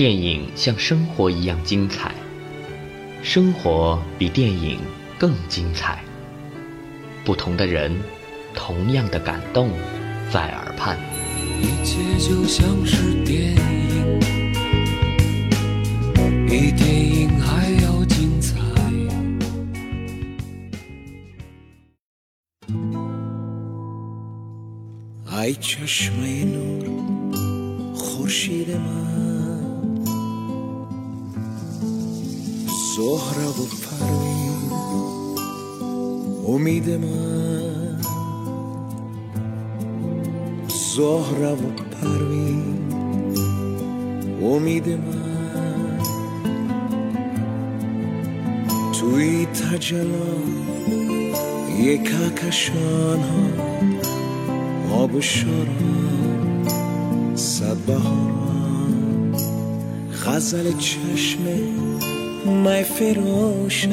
电影像生活一样精彩，生活比电影更精彩。不同的人，同样的感动，在耳畔。一切就像是电影，比电影还要精彩。ای چشم نور خورشید من زهره و پروین امید من. زهره و پروین امید من. توی تجلا یک کشان ها. آب شارم صد بهارم غزل چشم مای فروشم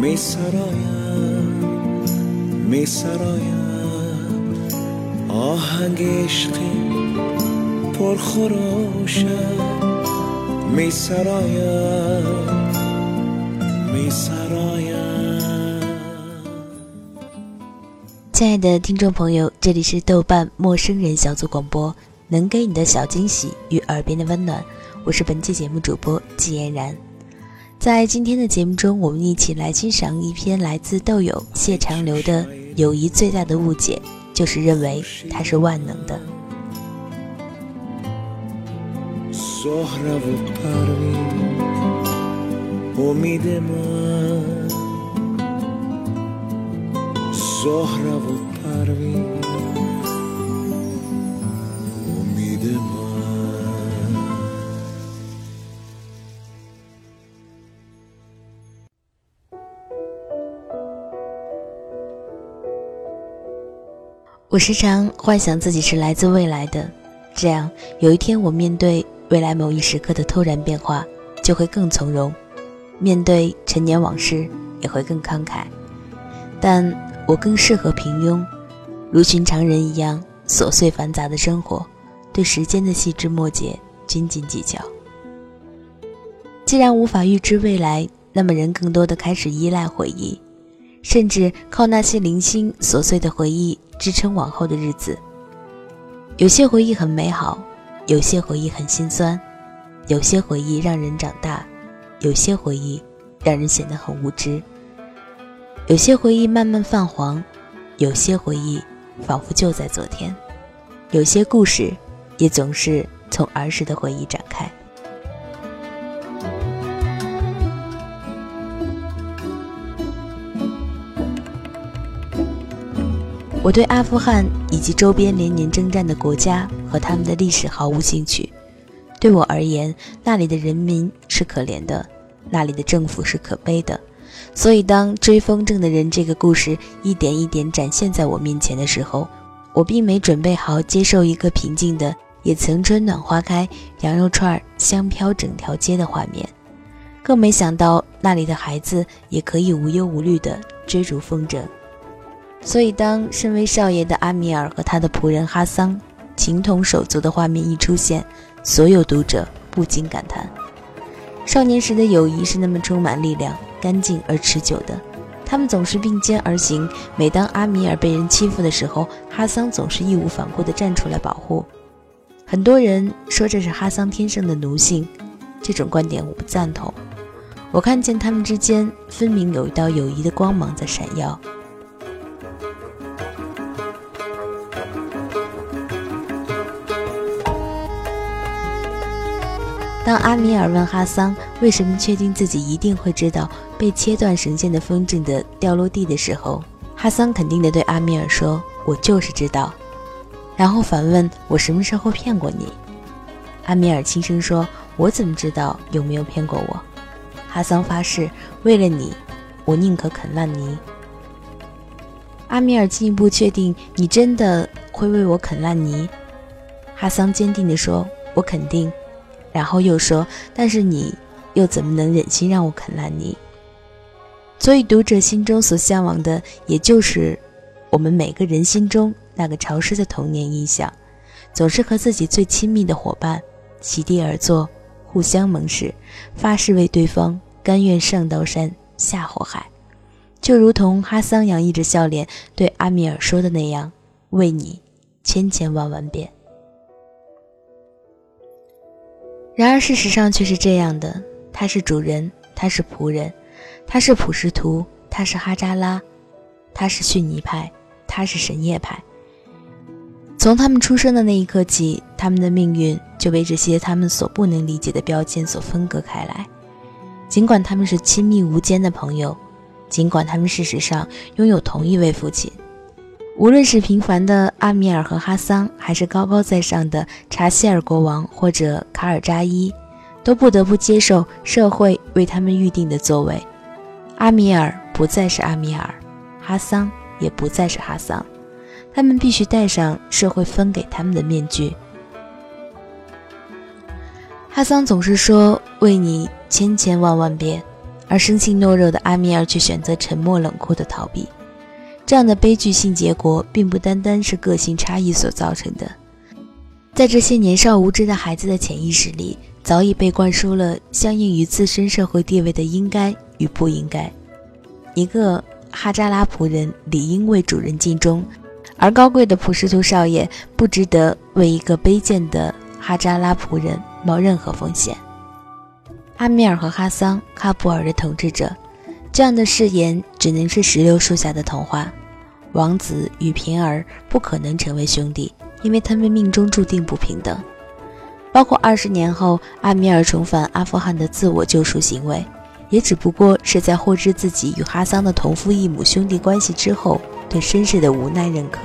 می سرایم می سرایم آهنگ عشقی پرخروشم می سرایم می سرایم 亲爱的听众朋友，这里是豆瓣陌生人小组广播，能给你的小惊喜与耳边的温暖，我是本期节目主播季嫣然。 在今天的节目中，我们一起来欣赏一篇来自豆友谢长流的《友谊最大的误解就是认为它是万能的》。我时常幻想自己是来自未来的，这样有一天我面对未来某一时刻的突然变化，就会更从容；面对陈年往事，也会更慷慨。但我更适合平庸，如寻常人一样琐碎繁杂的生活，对时间的细枝末节斤斤计较。既然无法预知未来，那么人更多的开始依赖回忆，甚至靠那些零星琐碎的回忆支撑往后的日子。有些回忆很美好，有些回忆很心酸，有些回忆让人长大，有些回忆让人显得很无知。有些回忆慢慢泛黄，有些回忆仿佛就在昨天，有些故事也总是从儿时的回忆展我对阿富汗以及周边连年征战的国家和他们的历史毫无兴趣。对我而言，那里的人民是可怜的，那里的政府是可悲的。所以，当追风筝的人这个故事一点一点展现在我面前的时候，我并没准备好接受一个平静的“也曾春暖花开，羊肉串香飘整条街”的画面，更没想到那里的孩子也可以无忧无虑地追逐风筝。所以，当身为少爷的阿米尔和他的仆人哈桑情同手足的画面一出现，所有读者不禁感叹：少年时的友谊是那么充满力量、干净而持久的。他们总是并肩而行，每当阿米尔被人欺负的时候，哈桑总是义无反顾地站出来保护。很多人说这是哈桑天生的奴性，这种观点我不赞同。我看见他们之间分明有一道友谊的光芒在闪耀。当阿米尔问哈桑为什么确定自己一定会知道被切断绳线的风筝的掉落地的时候，哈桑肯定地对阿米尔说：“我就是知道。”然后反问：“我什么时候骗过你？”阿米尔轻声说：“我怎么知道有没有骗过我？”哈桑发誓：“为了你，我宁可啃烂泥。”阿米尔进一步确定：“你真的会为我啃烂泥？”哈桑坚定地说：“我肯定。”然后又说：“但是你又怎么能忍心让我啃烂泥？”所以读者心中所向往的，也就是我们每个人心中那个潮湿的童年印象，总是和自己最亲密的伙伴席地而坐，互相盟誓，发誓为对方，甘愿上刀山下火海，就如同哈桑洋溢着笑脸对阿米尔说的那样：“为你，千千万万遍。”然而事实上却是这样的：他是主人，他是仆人，他是普什图，他是哈扎拉，他是逊尼派，他是什叶派。从他们出生的那一刻起，他们的命运就被这些他们所不能理解的标签所分割开来。尽管他们是亲密无间的朋友，尽管他们事实上拥有同一位父亲，无论是平凡的阿米尔和哈桑，还是高高在上的查希尔国王或者卡尔扎伊，都不得不接受社会为他们预定的座位。阿米尔不再是阿米尔，哈桑也不再是哈桑。他们必须戴上社会分给他们的面具。哈桑总是说“为你千千万万遍”，而生性懦弱的阿米尔却选择沉默冷酷的逃避。这样的悲剧性结果，并不单单是个性差异所造成的，在这些年少无知的孩子的潜意识里，早已被灌输了相应于自身社会地位的应该与不应该。一个哈扎拉仆人理应为主人尽忠。而高贵的普什图少爷不值得为一个卑贱的哈扎拉仆人冒任何风险。阿米尔和哈桑，喀布尔的统治者，这样的誓言只能是石榴树下的童话。王子与平儿不可能成为兄弟，因为他们命中注定不平等。包括二十年后阿米尔重返阿富汗的自我救赎行为，也只不过是在获知自己与哈桑的同父异母兄弟关系之后。对身世的无奈认可，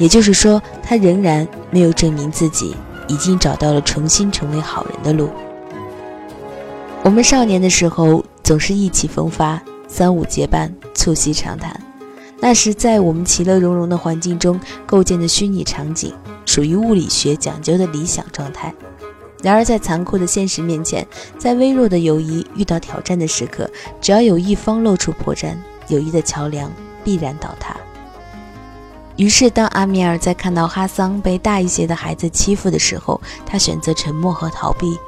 也就是说，他仍然没有证明自己已经找到了重新成为好人的路。我们少年的时候总是意气风发，三五结伴，促膝长谈，那是在我们其乐融融的环境中构建的虚拟场景，属于物理学讲究的理想状态。然而，在残酷的现实面前，在微弱的友谊遇到挑战的时刻，只要有一方露出破绽，友谊的桥梁必然倒塌。于是，当阿米尔在看到哈桑被大一些的孩子欺负的时候，他选择沉默和逃避。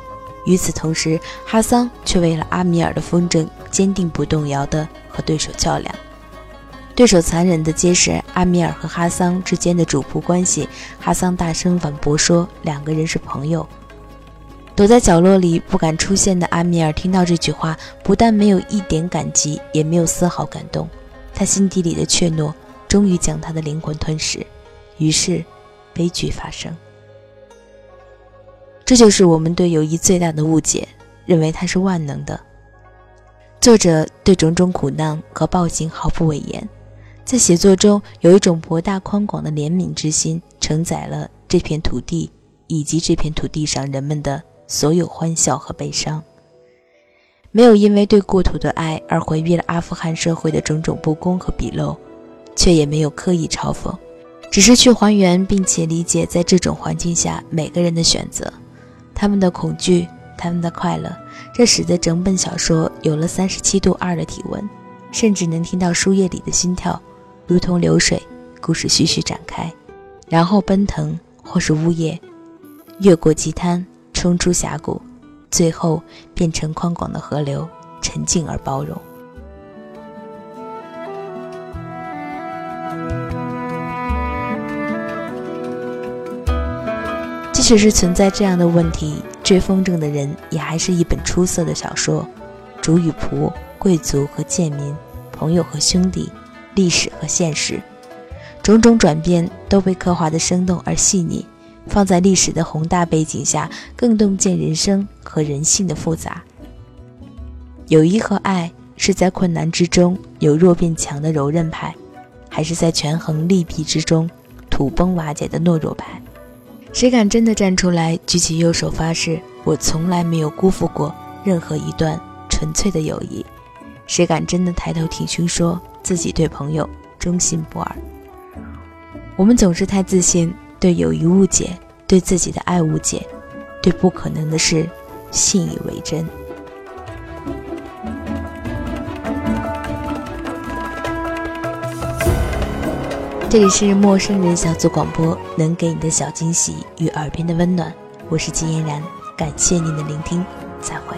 与此同时，哈桑却为了阿米尔的风筝坚定不动摇地和对手较量。对手残忍地揭示阿米尔和哈桑之间的主仆关系，哈桑大声反驳说两个人是朋友。躲在角落里不敢出现的阿米尔听到这句话，不但没有一点感激，也没有丝毫感动，他心底里的怯懦。终于将他的灵魂吞噬，于是悲剧发生。这就是我们对友谊最大的误解，认为它是万能的。作者对种种苦难和暴行毫不讳言，在写作中有一种博大宽广的怜悯之心，承载了这片土地以及这片土地上人们的所有欢笑和悲伤。没有因为对故土的爱而回避了阿富汗社会的种种不公和鄙陋。却也没有刻意嘲讽，只是去还原并且理解在这种环境下每个人的选择，他们的恐惧，他们的快乐，这使得整本小说有了三十七度二的体温，甚至能听到书页里的心跳，如同流水。故事徐徐展开，然后奔腾或是呜咽，越过极滩，冲出峡谷，最后变成宽广的河流，沉静而包容。即使是存在这样的问题，《追风筝的人》也还是一本出色的小说。主与仆、贵族和贱民、朋友和兄弟、历史和现实，种种转变都被刻画得生动而细腻。放在历史的宏大背景下，更洞见人生和人性的复杂。友谊和爱是在困难之中由弱变强的柔韧派，还是在权衡利弊之中土崩瓦解的懦弱派？谁敢真的站出来，举起右手发誓，我从来没有辜负过任何一段纯粹的友谊？谁敢真的抬头挺胸，说自己对朋友忠心不二？我们总是太自信，对友谊误解，对自己的爱误解，对不可能的事信以为真。这里是陌生人小组广播，能给你的小惊喜与耳边的温暖，我是金嫣然，感谢您的聆听，再会。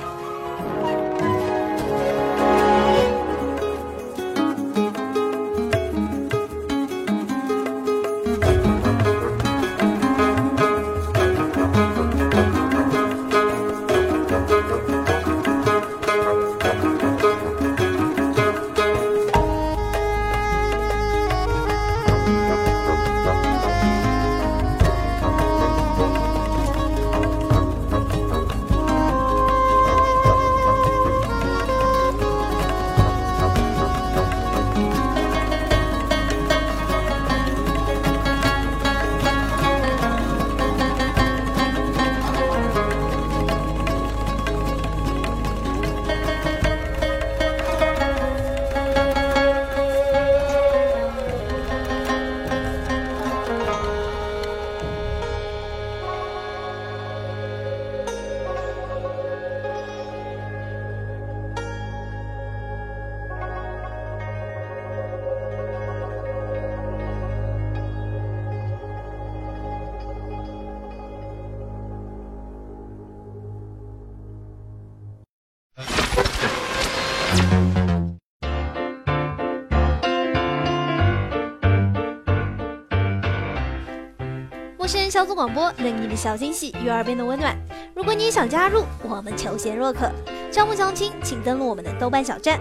小组广播，给你的小惊喜与耳边的温暖。如果你也想加入，我们求贤若渴。招募相亲，请登录我们的豆瓣小站。